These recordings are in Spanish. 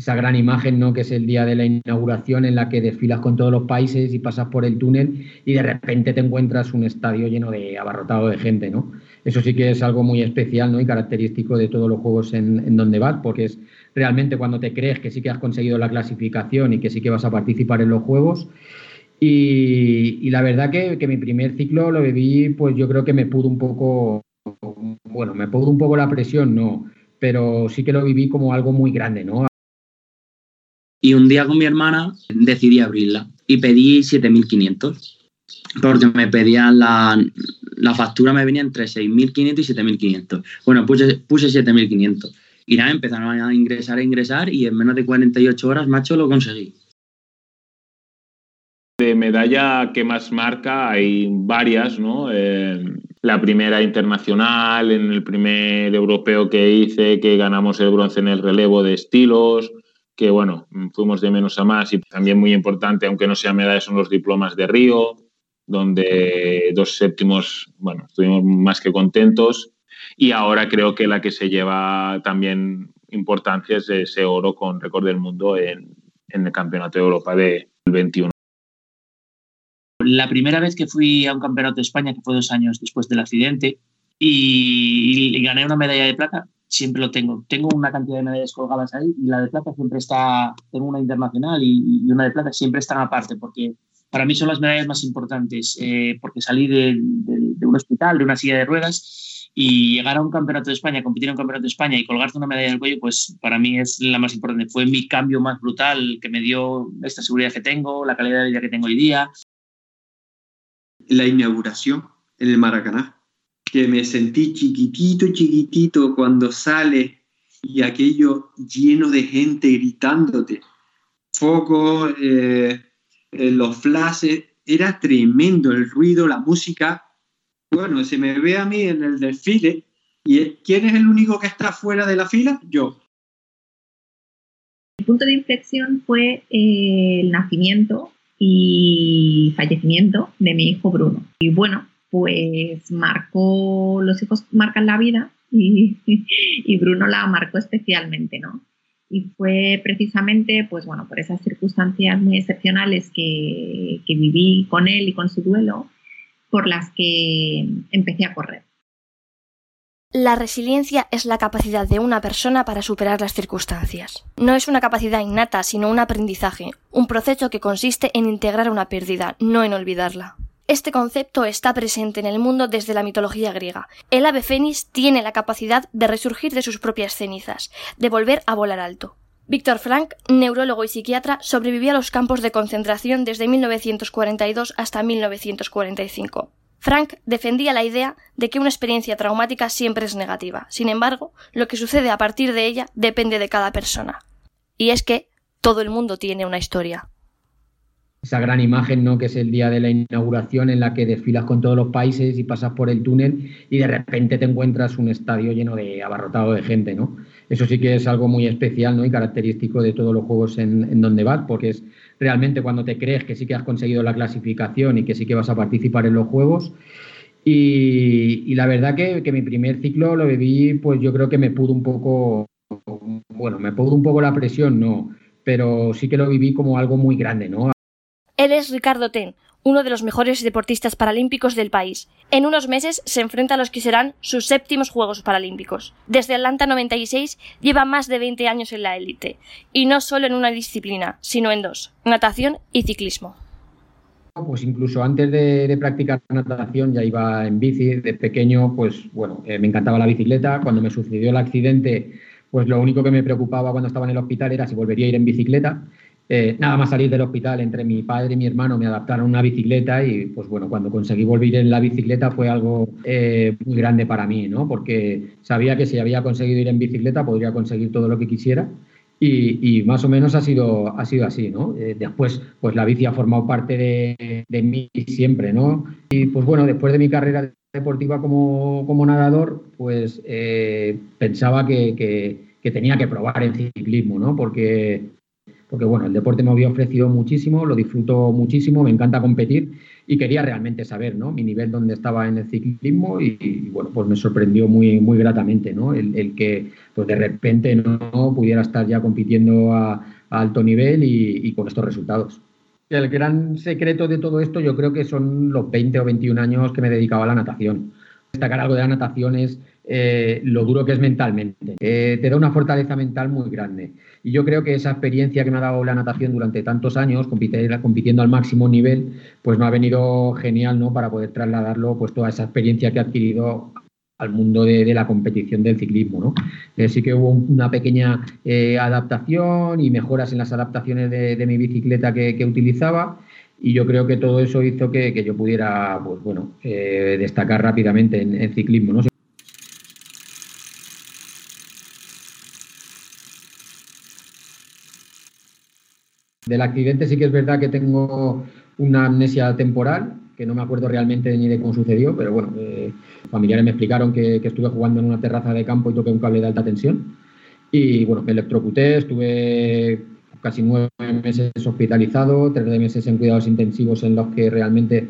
esa gran imagen, ¿no? Que es el día de la inauguración en la que desfilas con todos los países y pasas por el túnel y de repente te encuentras un estadio lleno de abarrotado de gente, ¿no? Eso sí que es algo muy especial, ¿no? Y característico de todos los juegos en, donde vas, porque es realmente cuando te crees que sí que has conseguido la clasificación y que sí que vas a participar en los juegos. Y, la verdad que, que mi primer ciclo lo viví, pues yo creo que me pudo un poco, bueno, me pudo un poco la presión, no, pero sí que lo viví como algo muy grande, ¿no? Y un día con mi hermana decidí abrirla y pedí 7.500. Porque me pedían la, la factura, me venía entre 6.500 y 7.500. Bueno, puse, puse 7.500. Y nada, empezaron a ingresar, a ingresar y en menos de 48 horas, macho, lo conseguí. De medalla que más marca hay varias, ¿no? Eh, la primera internacional, en el primer europeo que hice, que ganamos el bronce en el relevo de estilos, que bueno, fuimos de menos a más y también muy importante, aunque no sea medalla, son los diplomas de Río, donde dos séptimos, bueno, estuvimos más que contentos y ahora creo que la que se lleva también importancia es ese oro con récord del mundo en, el Campeonato de Europa de 21. La primera vez que fui a un Campeonato de España, que fue dos años después del accidente, y gané una medalla de plata, siempre lo tengo. Tengo una cantidad de medallas colgadas ahí y la de plata siempre está, tengo una internacional y, una de plata siempre están aparte porque para mí son las medallas más importantes eh, porque salí de, un hospital, de una silla de ruedas y llegar a un campeonato de España, competir en un campeonato de España y colgarte una medalla en el cuello, pues para mí es la más importante. Fue mi cambio más brutal que me dio esta seguridad que tengo, la calidad de vida que tengo hoy día. La inauguración en el Maracaná que me sentí chiquitito, chiquitito cuando sale y aquello lleno de gente gritándote. Foco, eh, eh, los flashes, era tremendo el ruido, la música. Bueno, se me ve a mí en el desfile y ¿quién es el único que está fuera de la fila? Yo. El punto de inflexión fue eh, el nacimiento y fallecimiento de mi hijo Bruno. Y bueno, pues marcó, los hijos marcan la vida y, Bruno la marcó especialmente, ¿no? Y fue precisamente, pues bueno, por esas circunstancias muy excepcionales que, que viví con él y con su duelo, por las que empecé a correr. La resiliencia es la capacidad de una persona para superar las circunstancias. No es una capacidad innata, sino un aprendizaje, un proceso que consiste en integrar una pérdida, no en olvidarla. Este concepto está presente en el mundo desde la mitología griega. El ave fénix tiene la capacidad de resurgir de sus propias cenizas, de volver a volar alto. Víctor Frank, neurólogo y psiquiatra, sobrevivió a los campos de concentración desde 1942 hasta 1945. Frank defendía la idea de que una experiencia traumática siempre es negativa. Sin embargo, lo que sucede a partir de ella depende de cada persona. Y es que todo el mundo tiene una historia esa gran imagen, ¿no? Que es el día de la inauguración en la que desfilas con todos los países y pasas por el túnel y de repente te encuentras un estadio lleno de abarrotado de gente, ¿no? Eso sí que es algo muy especial, ¿no? Y característico de todos los juegos en, donde vas, porque es realmente cuando te crees que sí que has conseguido la clasificación y que sí que vas a participar en los juegos. Y, la verdad que, que mi primer ciclo lo viví, pues yo creo que me pudo un poco, bueno, me pudo un poco la presión, no, pero sí que lo viví como algo muy grande, ¿no? Él es Ricardo Ten, uno de los mejores deportistas paralímpicos del país. En unos meses se enfrenta a los que serán sus séptimos Juegos Paralímpicos. Desde Atlanta 96 lleva más de 20 años en la élite, y no solo en una disciplina, sino en dos, natación y ciclismo. Pues incluso antes de, practicar natación ya iba en bici. De pequeño, pues bueno, eh, me encantaba la bicicleta. Cuando me sucedió el accidente, pues lo único que me preocupaba cuando estaba en el hospital era si volvería a ir en bicicleta. Eh, nada más salir del hospital, entre mi padre y mi hermano me adaptaron una bicicleta y pues bueno, cuando conseguí volver en la bicicleta fue algo eh, muy grande para mí, ¿no? Porque sabía que si había conseguido ir en bicicleta podría conseguir todo lo que quisiera y, más o menos ha sido, ha sido así, ¿no? Eh, después, pues la bici ha formado parte de, mí siempre, ¿no? Y pues bueno, después de mi carrera deportiva como, como nadador, pues pensaba que, que, que tenía que probar el ciclismo, ¿no? Porque porque bueno, el deporte me había ofrecido muchísimo, lo disfruto muchísimo, me encanta competir y quería realmente saber ¿no? mi nivel donde estaba en el ciclismo y, bueno, pues me sorprendió muy, muy gratamente ¿no? el, que pues de repente no pudiera estar ya compitiendo a, alto nivel y, con estos resultados. El gran secreto de todo esto yo creo que son los 20 o 21 años que me dedicaba a la natación. Destacar algo de la natación es eh, lo duro que es mentalmente. Eh, te da una fortaleza mental muy grande. Y yo creo que esa experiencia que me ha dado la natación durante tantos años, compitiendo al máximo nivel, pues me ha venido genial ¿no? para poder trasladarlo, pues toda esa experiencia que he adquirido al mundo de, la competición del ciclismo. ¿no? Eh, sí que hubo una pequeña adaptación y mejoras en las adaptaciones de, mi bicicleta que, utilizaba y yo creo que todo eso hizo que, yo pudiera pues, bueno, destacar rápidamente en, en ciclismo. ¿no? Del accidente sí que es verdad que tengo una amnesia temporal, que no me acuerdo realmente ni de cómo sucedió, pero bueno, eh, familiares me explicaron que, estuve jugando en una terraza de campo y toqué un cable de alta tensión. Y bueno, me electrocuté, estuve casi nueve meses hospitalizado, tres meses en cuidados intensivos en los que realmente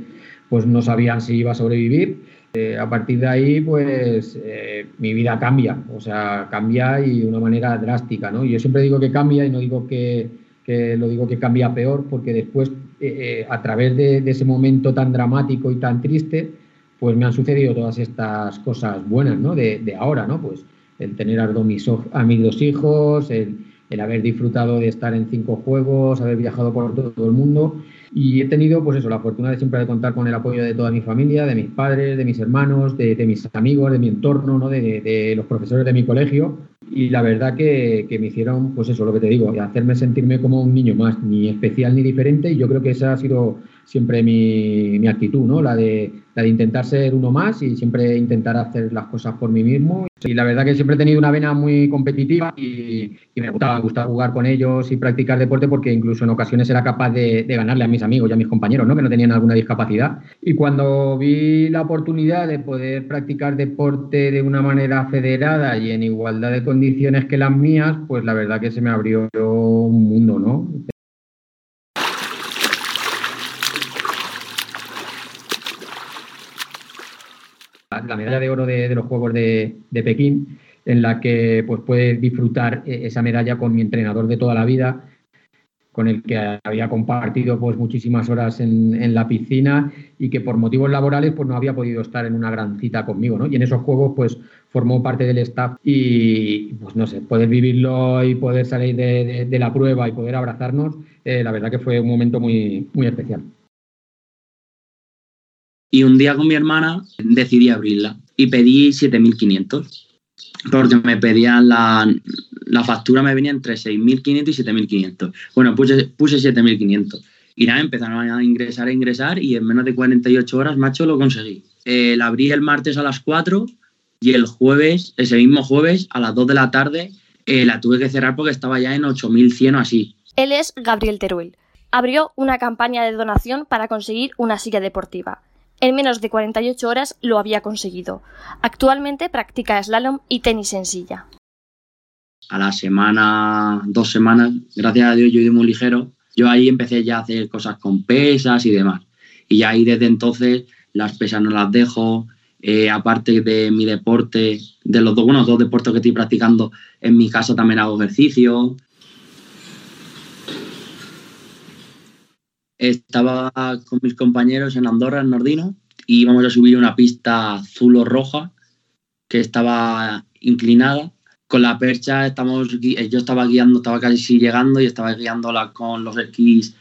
pues no sabían si iba a sobrevivir. Eh, a partir de ahí, pues eh, mi vida cambia, o sea, cambia y de una manera drástica, ¿no? Yo siempre digo que cambia y no digo que, lo digo que cambia peor, porque después, eh, eh, a través de, ese momento tan dramático y tan triste, pues me han sucedido todas estas cosas buenas, ¿no? De, ahora, ¿no? Pues el tener a, mis, a mis dos hijos, el, el haber disfrutado de estar en cinco juegos, haber viajado por todo el mundo y he tenido, pues eso, la fortuna de siempre de contar con el apoyo de toda mi familia, de mis padres, de mis hermanos, de, mis amigos, de mi entorno, ¿no? de, los profesores de mi colegio. Y la verdad que, me hicieron, pues eso, lo que te digo, hacerme sentirme como un niño más, ni especial ni diferente. Y yo creo que esa ha sido siempre mi, actitud, ¿no? La de, intentar ser uno más y siempre intentar hacer las cosas por mí mismo. Y la verdad que siempre he tenido una vena muy competitiva y, me gustaba, me gustaba jugar con ellos y practicar deporte porque incluso en ocasiones era capaz de, de ganarle a mis amigos y a mis compañeros, ¿no? Que no tenían alguna discapacidad. Y cuando vi la oportunidad de poder practicar deporte de una manera federada y en igualdad de condiciones que las mías, pues la verdad que se me abrió un mundo, ¿no? La medalla de oro de, los Juegos de, Pekín, en la que pues, puede disfrutar eh, esa medalla con mi entrenador de toda la vida, con el que había compartido pues, muchísimas horas en, la piscina y que por motivos laborales pues, no había podido estar en una gran cita conmigo. ¿no? Y en esos Juegos pues, formó parte del staff y pues no sé, poder vivirlo y poder salir de, la prueba y poder abrazarnos, eh, la verdad que fue un momento muy, muy especial. Y un día con mi hermana decidí abrirla y pedí 7.500 porque me pedían la, la factura, me venía entre 6.500 y 7.500. Bueno, puse, puse 7.500. Y nada, empezaron a ingresar, a ingresar y en menos de 48 horas, macho, lo conseguí. Eh, la abrí el martes a las 4 y el jueves, ese mismo jueves, a las 2 de la tarde, eh, la tuve que cerrar porque estaba ya en 8.100 o así. Él es Gabriel Teruel. Abrió una campaña de donación para conseguir una silla deportiva. En menos de 48 horas lo había conseguido. Actualmente practica slalom y tenis en silla. A la semana, dos semanas, gracias a Dios yo ido muy ligero. Yo ahí empecé ya a hacer cosas con pesas y demás. Y ahí desde entonces las pesas no las dejo. Eh, aparte de mi deporte, de los dos, bueno, dos deportes que estoy practicando, en mi casa también hago ejercicio. Estaba con mis compañeros en Andorra, en Nordino, y íbamos a subir una pista azul o roja que estaba inclinada. Con la percha estamos, yo estaba guiando, estaba casi llegando y estaba guiándola con los esquís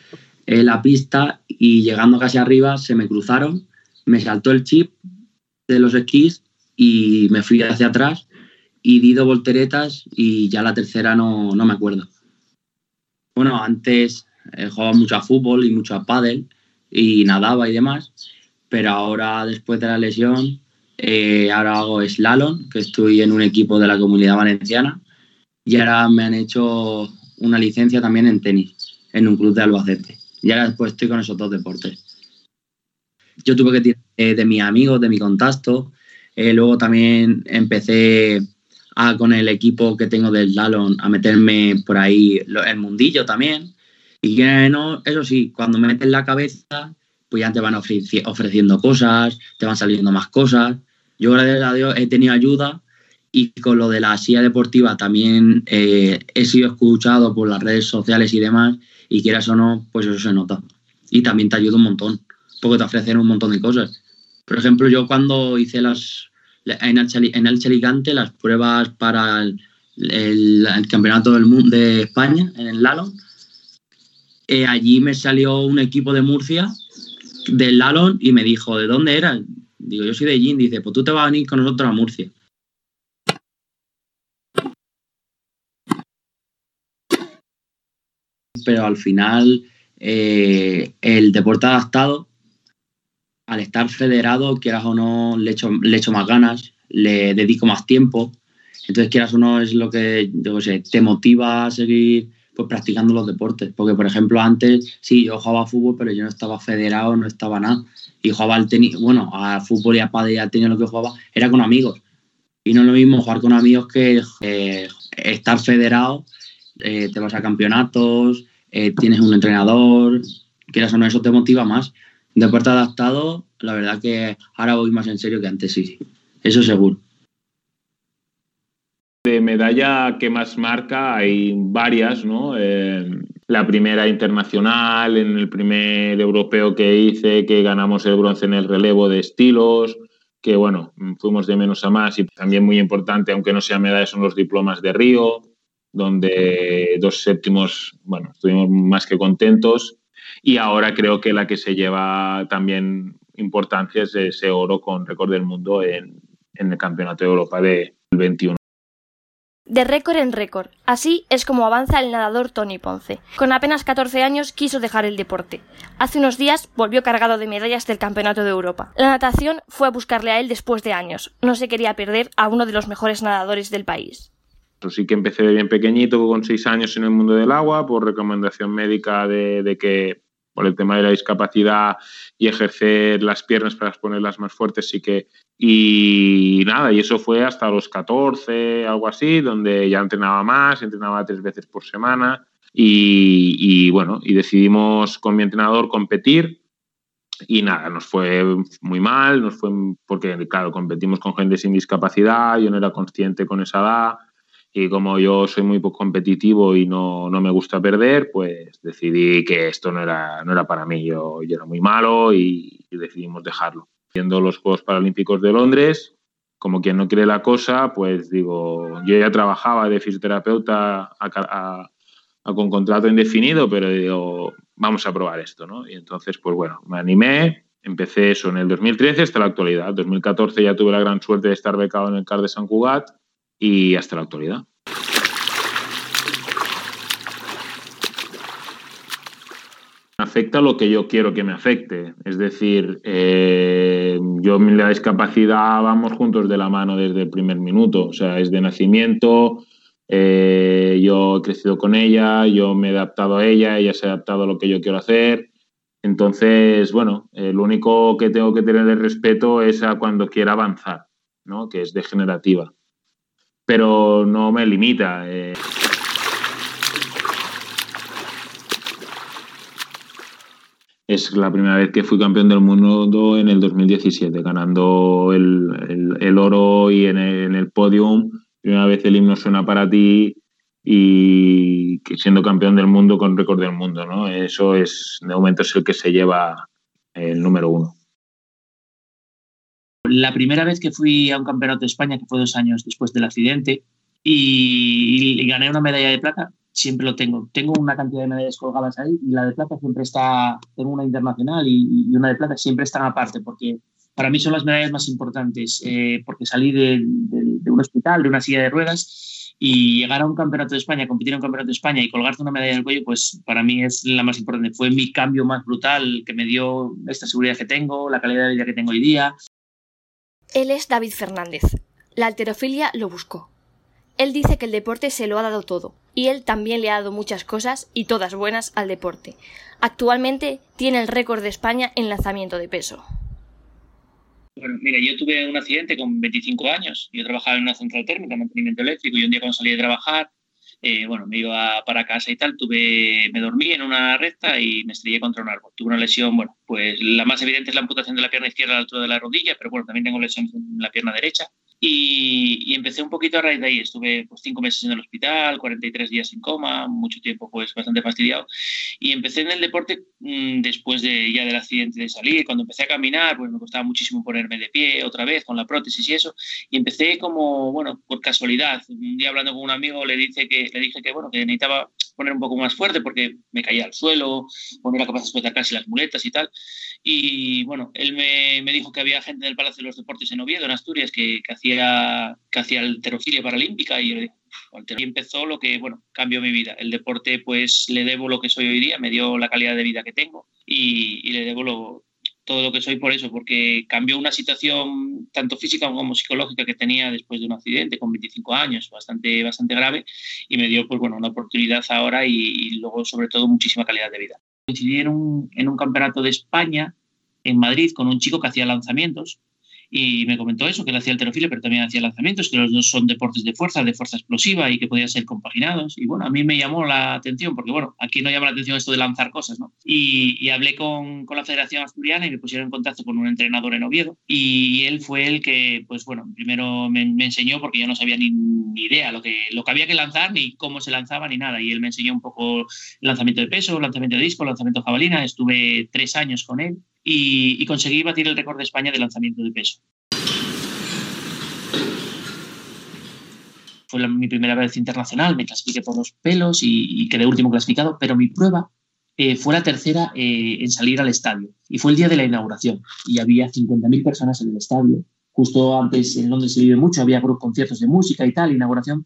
en la pista y llegando casi arriba se me cruzaron, me saltó el chip de los esquís y me fui hacia atrás y di dos volteretas y ya la tercera no, no me acuerdo. Bueno, antes eh, jugaba mucho a fútbol y mucho a pádel y nadaba y demás, pero ahora después de la lesión, eh, ahora hago slalom, que estoy en un equipo de la comunidad valenciana, y ahora me han hecho una licencia también en tenis, en un club de Albacete. Y ahora después estoy con esos dos deportes. Yo tuve que tirar eh, de mis amigos, de mi contacto, luego también empecé a, con el equipo que tengo del slalom a meterme por ahí el mundillo también y que no, eso sí, cuando me meten la cabeza, pues ya te van ofreciendo cosas, te van saliendo más cosas. Yo, gracias a Dios, he tenido ayuda y con lo de la silla deportiva también eh, he sido escuchado por las redes sociales y demás, y quieras o no, pues eso se nota. Y también te ayuda un montón, porque te ofrecen un montón de cosas. Por ejemplo, yo cuando hice las en el, en el Alicante las pruebas para el, campeonato del mundo de España en el Lalon, eh, allí me salió un equipo de Murcia del Lalon y me dijo, ¿de dónde eras? Digo, yo soy de Gin. Dice, pues tú te vas a venir con nosotros a Murcia. Pero al final, eh, el deporte adaptado, al estar federado, quieras o no, le echo, le echo más ganas, le dedico más tiempo. Entonces, quieras o no, es lo que sé, te motiva a seguir pues, practicando los deportes. Porque, por ejemplo, antes sí, yo jugaba fútbol, pero yo no estaba federado, no estaba nada. Y jugaba al tenis, bueno, a fútbol y a pádel y al tenis lo que jugaba era con amigos. Y no es lo mismo jugar con amigos que eh, estar federado, eh, te vas a campeonatos, eh, tienes un entrenador, quieras o no, eso te motiva más. Deporte adaptado, la verdad que ahora voy más en serio que antes, sí, sí. Eso seguro. Medalla que más marca hay varias, ¿no? Eh, la primera internacional, en el primer europeo que hice, que ganamos el bronce en el relevo de estilos, que bueno, fuimos de menos a más y también muy importante, aunque no sea medalla, son los diplomas de Río, donde dos séptimos, bueno, estuvimos más que contentos. Y ahora creo que la que se lleva también importancia es ese oro con récord del mundo en, en el Campeonato de Europa de 21. De récord en récord. Así es como avanza el nadador Tony Ponce. Con apenas 14 años quiso dejar el deporte. Hace unos días volvió cargado de medallas del Campeonato de Europa. La natación fue a buscarle a él después de años. No se quería perder a uno de los mejores nadadores del país. Sí que empecé bien pequeñito, con 6 años en el mundo del agua, por recomendación médica de, de que por el tema de la discapacidad y ejercer las piernas para ponerlas más fuertes, sí que... Y nada, y eso fue hasta los 14, algo así, donde ya entrenaba más, entrenaba tres veces por semana y, bueno, y decidimos con mi entrenador competir y nada, nos fue muy mal, nos fue porque, claro, competimos con gente sin discapacidad, yo no era consciente con esa edad y como yo soy muy competitivo y no, no, me gusta perder, pues decidí que esto no era, no era para mí. Yo, yo era muy malo y, decidimos dejarlo. Viendo los Juegos Paralímpicos de Londres, como quien no quiere la cosa, pues digo, yo ya trabajaba de fisioterapeuta con contrato indefinido, pero digo, vamos a probar esto, ¿no? Y entonces, pues bueno, me animé, empecé eso en el 2013 hasta la actualidad. En 2014 ya tuve la gran suerte de estar becado en el CAR de San Cugat y hasta la actualidad. Afecta lo que yo quiero que me afecte. Es decir, eh, yo la discapacidad vamos juntos de la mano desde el primer minuto. O sea, es de nacimiento, eh, yo he crecido con ella, yo me he adaptado a ella, ella se ha adaptado a lo que yo quiero hacer. Entonces, bueno, eh, lo único que tengo que tener de respeto es a cuando quiera avanzar, ¿no? que es degenerativa pero no me limita. Es la primera vez que fui campeón del mundo en el 2017, ganando el, oro y en el, en podium. Primera vez el himno suena para ti y siendo campeón del mundo con récord del mundo, ¿no? Eso es, de momento es el que se lleva el número uno. La primera vez que fui a un campeonato de España, que fue dos años después del accidente, y, gané una medalla de plata, siempre lo tengo. Tengo una cantidad de medallas colgadas ahí y la de plata siempre está, tengo una internacional y, una de plata siempre están aparte porque para mí son las medallas más importantes eh, porque salí de, un hospital, de una silla de ruedas y llegar a un campeonato de España, competir en un campeonato de España y colgarte una medalla en el cuello, pues para mí es la más importante. Fue mi cambio más brutal que me dio esta seguridad que tengo, la calidad de vida que tengo hoy día, él es David Fernández. La alterofilia lo buscó. Él dice que el deporte se lo ha dado todo, y él también le ha dado muchas cosas, y todas buenas, al deporte. Actualmente tiene el récord de España en lanzamiento de peso. Bueno, mira, yo tuve un accidente con 25 años. Yo trabajaba en una central térmica, mantenimiento eléctrico, y un día cuando salí de trabajar eh, bueno, me iba para casa y tal, tuve, me dormí en una recta y me estrellé contra un árbol. Tuve una lesión, bueno, pues la más evidente es la amputación de la pierna izquierda a la altura de la rodilla, pero bueno, también tengo lesiones en la pierna derecha. Y, empecé un poquito a raíz de ahí. Estuve pues, cinco meses en el hospital, 43 días en coma, mucho tiempo pues bastante fastidiado. Y empecé en el deporte mmm, después de, ya del accidente de salir. Cuando empecé a caminar, pues me costaba muchísimo ponerme de pie otra vez con la prótesis y eso. Y empecé como, bueno, por casualidad. Un día hablando con un amigo le, dice que, le dije que, bueno, que necesitaba poner un poco más fuerte porque me caía al suelo, poner la capaz de casi las muletas y tal. Y bueno, él me, me, dijo que había gente en el Palacio de los Deportes en Oviedo, en Asturias, que, que hacía, que hacía alterofilia paralímpica y dije, y empezó lo que, bueno, cambió mi vida. El deporte, pues le debo lo que soy hoy día, me dio la calidad de vida que tengo y, y le debo lo, todo lo que soy por eso, porque cambió una situación tanto física como psicológica que tenía después de un accidente con 25 años, bastante, bastante grave, y me dio pues, bueno, una oportunidad ahora y, y luego sobre todo muchísima calidad de vida. Coincidí en un, en un campeonato de España en Madrid con un chico que hacía lanzamientos y me comentó eso, que él hacía alterofilia, pero también hacía lanzamientos, que los dos son deportes de fuerza, de fuerza explosiva y que podían ser compaginados. Y bueno, a mí me llamó la atención, porque bueno, aquí no llama la atención esto de lanzar cosas, ¿no? Y, y hablé con, con, la Federación Asturiana y me pusieron en contacto con un entrenador en Oviedo y él fue el que, pues bueno, primero me, me enseñó, porque yo no sabía ni, ni, idea lo que, lo que había que lanzar, ni cómo se lanzaba, ni nada. Y él me enseñó un poco el lanzamiento de peso, lanzamiento de disco, lanzamiento de jabalina. Estuve tres años con él y, y, conseguí batir el récord de España de lanzamiento de peso. Fue la, mi primera vez internacional, me clasifiqué por los pelos y, y quedé último clasificado, pero mi prueba eh, fue la tercera eh, en salir al estadio y fue el día de la inauguración y había 50.000 personas en el estadio. Justo antes en Londres se vive mucho, había conciertos de música y tal, inauguración,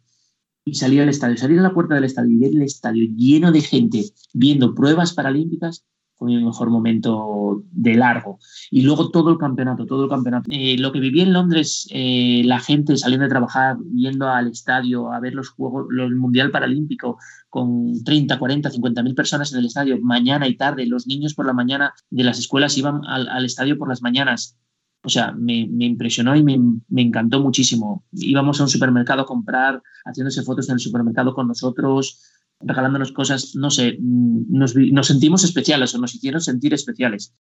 y salí al estadio, salir a la puerta del estadio y ver el estadio lleno de gente viendo pruebas paralímpicas mi mejor momento de largo. Y luego todo el campeonato, todo el campeonato. Eh, lo que viví en Londres, eh, la gente saliendo de trabajar, yendo al estadio a ver los Juegos, el Mundial Paralímpico, con 30, 40, 50 mil personas en el estadio, mañana y tarde. Los niños por la mañana de las escuelas iban al, estadio por las mañanas. O sea, me, me impresionó y me, me, encantó muchísimo. Íbamos a un supermercado a comprar, haciéndose fotos en el supermercado con nosotros, regalándonos cosas, no sé, nos, nos sentimos especiales o nos hicieron sentir especiales.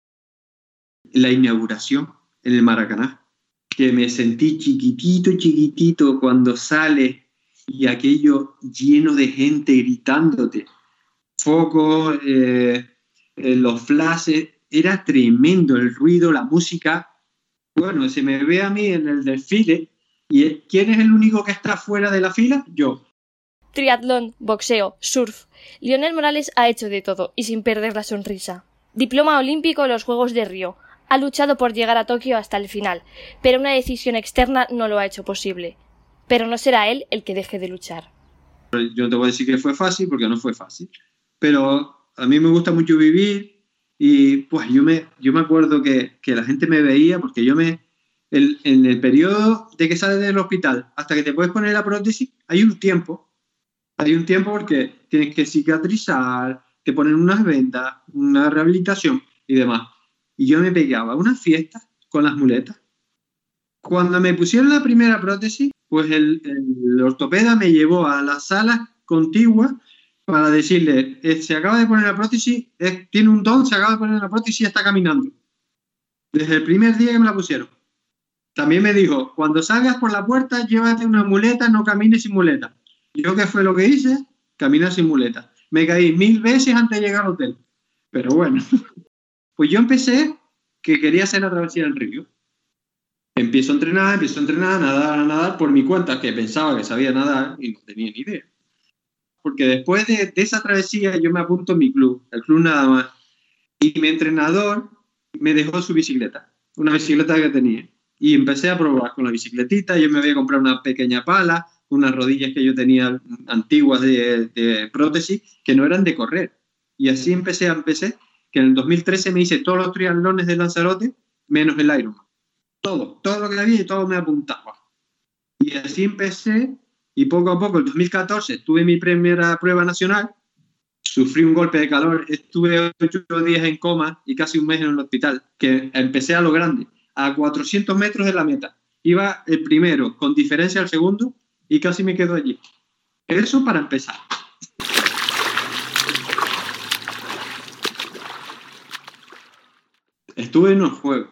La inauguración en el Maracaná, que me sentí chiquitito, chiquitito cuando sale y aquello lleno de gente gritándote, foco, eh, eh, los flashes, era tremendo el ruido, la música. Bueno, se me ve a mí en el desfile y ¿quién es el único que está fuera de la fila? Yo triatlón, boxeo, surf. Lionel Morales ha hecho de todo y sin perder la sonrisa. Diploma olímpico en los Juegos de Río. Ha luchado por llegar a Tokio hasta el final, pero una decisión externa no lo ha hecho posible. Pero no será él el que deje de luchar. Yo te voy a decir que fue fácil porque no fue fácil. Pero a mí me gusta mucho vivir y pues yo me, yo me acuerdo que, que la gente me veía porque yo me... En el periodo de que sales del hospital hasta que te puedes poner la prótesis hay un tiempo hay un tiempo porque tienes que cicatrizar, te ponen unas vendas, una rehabilitación y demás. Y yo me pegaba una fiesta con las muletas. Cuando me pusieron la primera prótesis, pues el, el ortopeda me llevó a la sala contigua para decirle, eh, se acaba de poner la prótesis, eh, tiene un don, se acaba de poner la prótesis y está caminando. Desde el primer día que me la pusieron. También me dijo, cuando salgas por la puerta, llévate una muleta, no camines sin muleta. ¿Yo qué fue lo que hice? Caminar sin muleta. Me caí mil veces antes de llegar al hotel. Pero bueno, pues yo empecé que quería hacer la travesía del río. Empiezo a entrenar, empiezo a entrenar, a nadar, a nadar por mi cuenta, que pensaba que sabía nadar y no tenía ni idea. Porque después de, esa travesía yo me apunto a mi club, el club nada más. Y mi entrenador me dejó su bicicleta, una bicicleta que tenía. Y empecé a probar con la bicicletita, yo me voy a comprar una pequeña pala, unas rodillas que yo tenía antiguas de, de, prótesis que no eran de correr. Y así empecé, empecé, que en el 2013 me hice todos los triatlones de Lanzarote, menos el Ironman. Todo, todo lo que había y todo me apuntaba. Y así empecé, y poco a poco, en 2014, tuve mi primera prueba nacional, sufrí un golpe de calor, estuve ocho días en coma y casi un mes en el hospital, que empecé a lo grande, a 400 metros de la meta. Iba el primero, con diferencia al segundo, y casi me quedo allí. Eso para empezar. Estuve en los Juegos.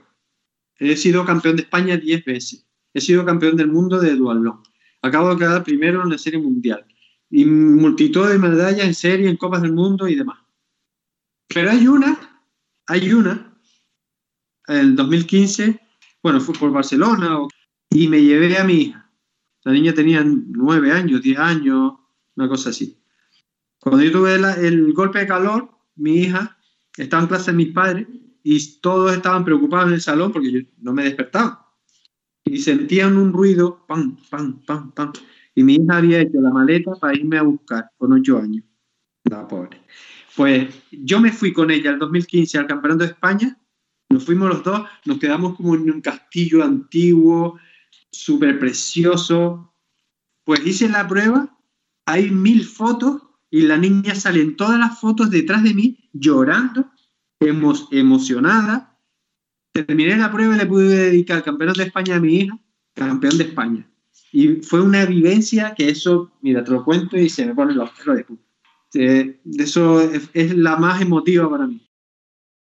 He sido campeón de España 10 veces. He sido campeón del mundo de duatlón. Acabo de quedar primero en la serie mundial. Y multitud de medallas en serie, en Copas del Mundo y demás. Pero hay una, hay una, en 2015, bueno, fue por Barcelona, y me llevé a mi hija. La niña tenía nueve años, diez años, una cosa así. Cuando yo tuve el golpe de calor, mi hija estaba en clase de mis padres y todos estaban preocupados en el salón porque yo no me despertaba. Y sentían un ruido, pam, pam, pam, pam. Y mi hija había hecho la maleta para irme a buscar con ocho años. La pobre. Pues yo me fui con ella el 2015 al Campeonato de España. Nos fuimos los dos, nos quedamos como en un castillo antiguo, súper precioso. Pues hice la prueba, hay mil fotos y la niña sale en todas las fotos detrás de mí llorando, emocionada. Terminé la prueba y le pude dedicar el campeonato de España a mi hija, campeón de España. Y fue una vivencia que eso, mira, te lo cuento y se me ponen los pelos de puta. Eh, eso es, la más emotiva para mí.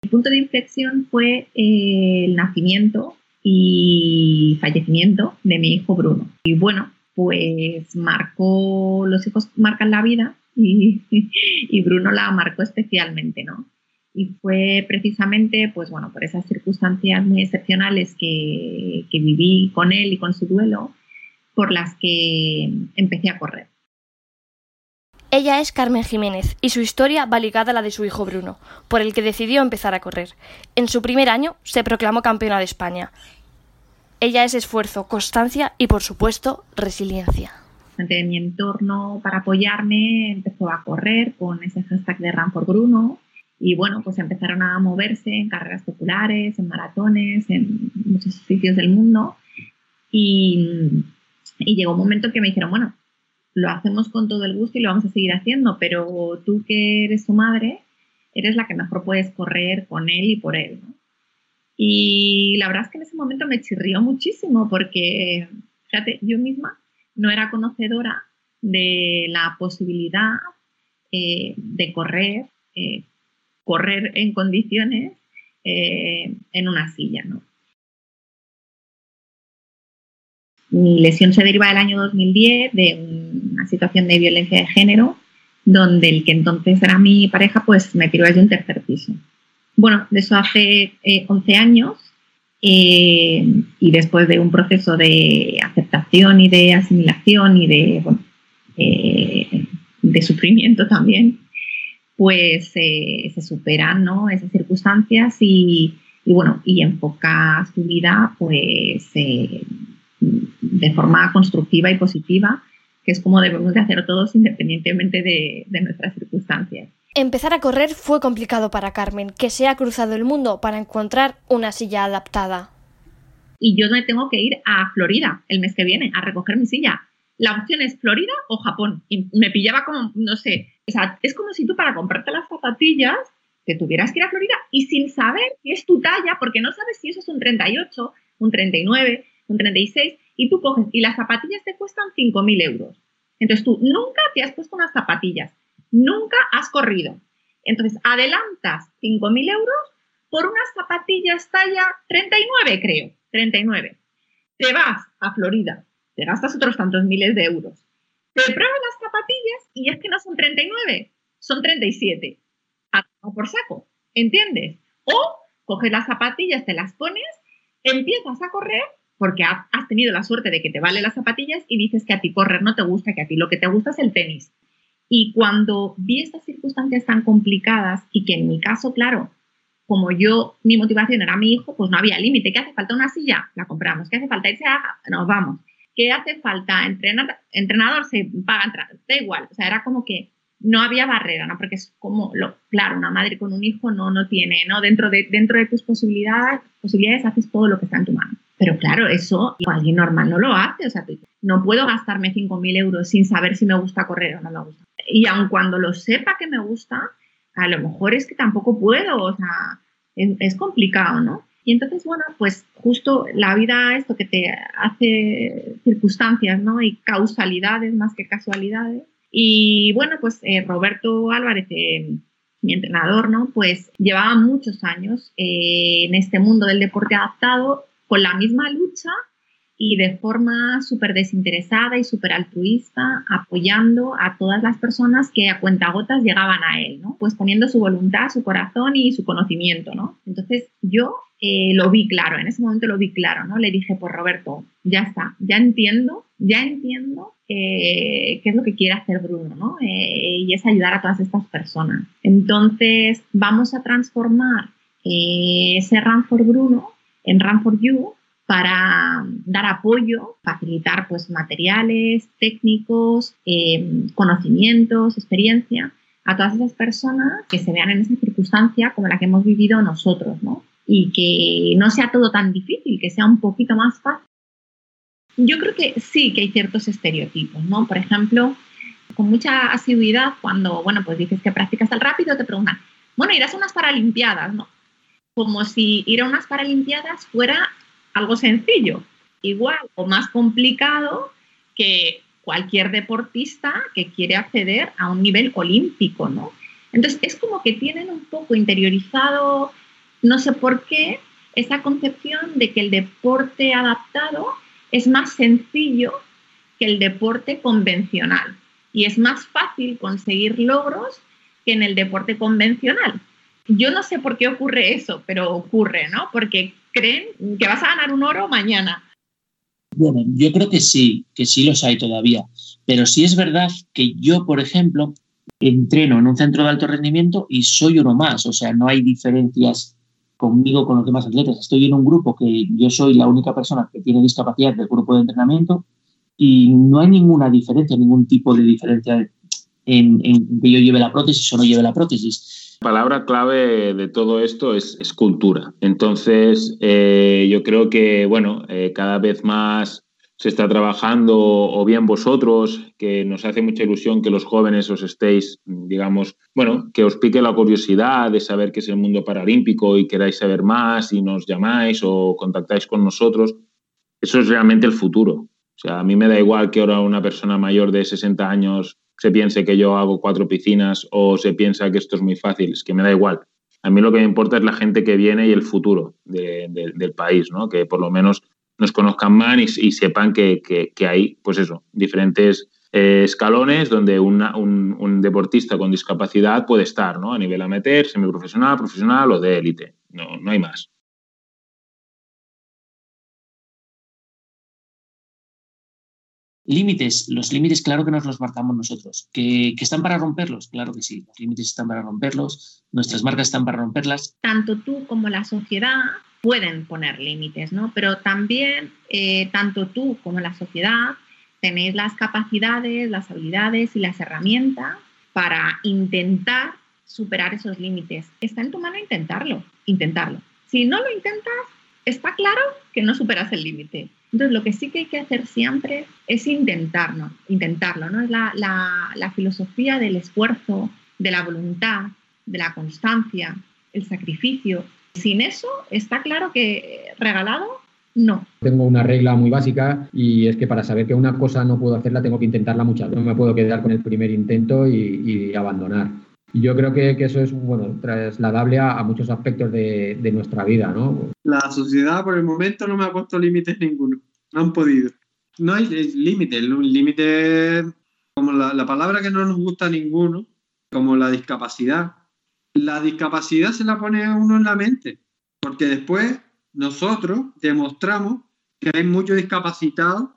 El punto de inflexión fue eh, el nacimiento y fallecimiento de mi hijo Bruno. Y bueno, pues marcó, los hijos marcan la vida y, y Bruno la marcó especialmente, ¿no? Y fue precisamente, pues bueno, por esas circunstancias muy excepcionales que, que viví con él y con su duelo, por las que empecé a correr. Ella es Carmen Jiménez y su historia va ligada a la de su hijo Bruno, por el que decidió empezar a correr. En su primer año se proclamó campeona de España. Ella es esfuerzo, constancia y, por supuesto, resiliencia. Gente mi entorno para apoyarme empezó a correr con ese hashtag de Run por Bruno y bueno, pues empezaron a moverse en carreras populares, en maratones, en muchos sitios del mundo y, y llegó un momento que me dijeron, bueno, lo hacemos con todo el gusto y lo vamos a seguir haciendo, pero tú que eres su madre, eres la que mejor puedes correr con él y por él. Y la verdad es que en ese momento me chirrió muchísimo porque, fíjate, yo misma no era conocedora de la posibilidad eh, de correr, eh, correr en condiciones eh, en una silla, ¿no? Mi lesión se deriva del año 2010 de una situación de violencia de género donde el que entonces era mi pareja pues me tiró desde un tercer piso. Bueno, de eso hace 11 eh, años eh, y después de un proceso de aceptación y de asimilación y de, eh, de sufrimiento también, pues se superan ¿no? esas circunstancias y, y, bueno, y enfoca su vida pues de forma constructiva y positiva, que es como debemos de hacer todos independientemente de, de nuestras circunstancias. Empezar a correr fue complicado para Carmen, que se ha cruzado el mundo para encontrar una silla adaptada. Y yo me tengo que ir a Florida el mes que viene a recoger mi silla. La opción es Florida o Japón. Y me pillaba como, no sé, o sea, es como si tú para comprarte las zapatillas te tuvieras que ir a Florida y sin saber qué es tu talla, porque no sabes si eso es un 38, un 39, un 36, y tú coges y las zapatillas te cuestan 5.000 euros. Entonces tú nunca te has puesto unas zapatillas, nunca has corrido. Entonces adelantas 5.000 euros por unas zapatillas talla 39, creo, 39. Te vas a Florida, te gastas otros tantos miles de euros. Te pruebas las zapatillas y es que no son 39, son 37. A por saco, ¿entiendes? O coges las zapatillas, te las pones, empiezas a correr porque has tenido la suerte de que te valen las zapatillas y dices que a ti correr no te gusta, que a ti lo que te gusta es el tenis. Y cuando vi estas circunstancias tan complicadas y que en mi caso, claro, como yo, mi motivación era mi hijo, pues no había límite. ¿Qué hace falta? Una silla, la compramos. ¿Qué hace falta? Irse a, nos vamos. ¿Qué hace falta? Entrenar, entrenador se paga entrar, da igual. O sea, era como que no había barrera, ¿no? Porque es como, lo, claro, una madre con un hijo no, no tiene, ¿no? Dentro de, dentro de tus posibilidades, posibilidades haces todo lo que está en tu mano. Pero claro, eso alguien normal no lo hace. O sea, no puedo gastarme 5.000 euros sin saber si me gusta correr o no me gusta. Y aun cuando lo sepa que me gusta, a lo mejor es que tampoco puedo. O sea, es, complicado, ¿no? Y entonces, bueno, pues justo la vida, esto que te hace circunstancias, ¿no? Y causalidades más que casualidades, Y bueno, pues eh, Roberto Álvarez, eh, mi entrenador, ¿no? Pues llevaba muchos años eh, en este mundo del deporte adaptado con la misma lucha y de forma súper desinteresada y súper altruista, apoyando a todas las personas que a cuentagotas llegaban a él, ¿no? Pues poniendo su voluntad, su corazón y su conocimiento, ¿no? Entonces yo eh, lo vi claro, en ese momento lo vi claro, ¿no? Le dije, pues Roberto, ya está, ya entiendo, ya entiendo eh, qué es lo que quiere hacer Bruno, ¿no? Eh, y es ayudar a todas estas personas. Entonces vamos a transformar ese Run for Bruno en Run for You para dar apoyo, facilitar pues, materiales técnicos, eh, conocimientos, experiencia a todas esas personas que se vean en esa circunstancia como la que hemos vivido nosotros, ¿no? Y que no sea todo tan difícil, que sea un poquito más fácil. Yo creo que sí que hay ciertos estereotipos, ¿no? Por ejemplo, con mucha asiduidad, cuando, bueno, pues dices que practicas el rápido, te preguntan, bueno, irás a unas paralimpiadas, ¿no? Como si ir a unas paralimpiadas fuera algo sencillo, igual o más complicado que cualquier deportista que quiere acceder a un nivel olímpico, ¿no? Entonces es como que tienen un poco interiorizado, no sé por qué, esa concepción de que el deporte adaptado es más sencillo que el deporte convencional y es más fácil conseguir logros que en el deporte convencional. Yo no sé por qué ocurre eso, pero ocurre, ¿no? Porque creen que vas a ganar un oro mañana. Bueno, yo creo que sí, que sí los hay todavía. Pero sí es verdad que yo, por ejemplo, entreno en un centro de alto rendimiento y soy uno más. O sea, no hay diferencias conmigo con los demás atletas. Estoy en un grupo que yo soy la única persona que tiene discapacidad del grupo de entrenamiento y no hay ninguna diferencia, ningún tipo de diferencia en, en que yo lleve la prótesis o no lleve la prótesis palabra clave de todo esto es, cultura. Entonces, eh, yo creo que, bueno, eh, cada vez más se está trabajando, o bien vosotros, que nos hace mucha ilusión que los jóvenes os estéis, digamos, bueno, que os pique la curiosidad de saber qué es el mundo paralímpico y queráis saber más y nos llamáis o contactáis con nosotros. Eso es realmente el futuro. O sea, a mí me da igual que ahora una persona mayor de 60 años se piense que yo hago cuatro piscinas o se piensa que esto es muy fácil, es que me da igual. A mí lo que me importa es la gente que viene y el futuro del país, ¿no? que por lo menos nos conozcan más y, sepan que, hay, pues eso, diferentes eh, escalones donde un, deportista con discapacidad puede estar, ¿no? A nivel amateur, semiprofesional, profesional o de élite. No, no hay más. Límites, los límites claro que nos los marcamos nosotros. ¿Que, están para romperlos? Claro que sí, los límites están para romperlos, nuestras marcas están para romperlas. Tanto tú como la sociedad pueden poner límites, ¿no? Pero también eh, tanto tú como la sociedad tenéis las capacidades, las habilidades y las herramientas para intentar superar esos límites. Está en tu mano intentarlo, intentarlo. Si no lo intentas, está claro que no superas el límite. Entonces, lo que sí que hay que hacer siempre es intentarlo, intentarlo, ¿no? Es la, la, filosofía del esfuerzo, de la voluntad, de la constancia, el sacrificio. Sin eso, está claro que regalado no. Tengo una regla muy básica y es que para saber que una cosa no puedo hacerla tengo que intentarla muchas veces. No me puedo quedar con el primer intento y, abandonar. Y yo creo que, eso es bueno, trasladable a, muchos aspectos de, de, nuestra vida. ¿no? La sociedad por el momento no me ha puesto límites ninguno. No han podido. No hay límite. El límite, como la, palabra que no nos gusta a ninguno, como la discapacidad. La discapacidad se la pone a uno en la mente, porque después nosotros demostramos que hay muchos discapacitados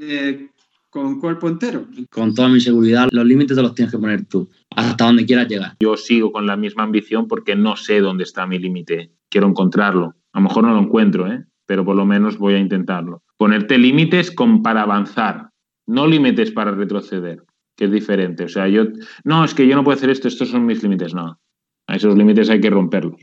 eh, con cuerpo entero. Con toda mi seguridad, los límites te los tienes que poner tú, hasta donde quieras llegar. Yo sigo con la misma ambición porque no sé dónde está mi límite. Quiero encontrarlo. A lo mejor no lo encuentro, ¿eh? pero por lo menos voy a intentarlo. Ponerte límites con, para avanzar, no límites para retroceder, que es diferente. O sea, yo, no, es que yo no puedo hacer esto, estos son mis límites, no. A esos límites hay que romperlos.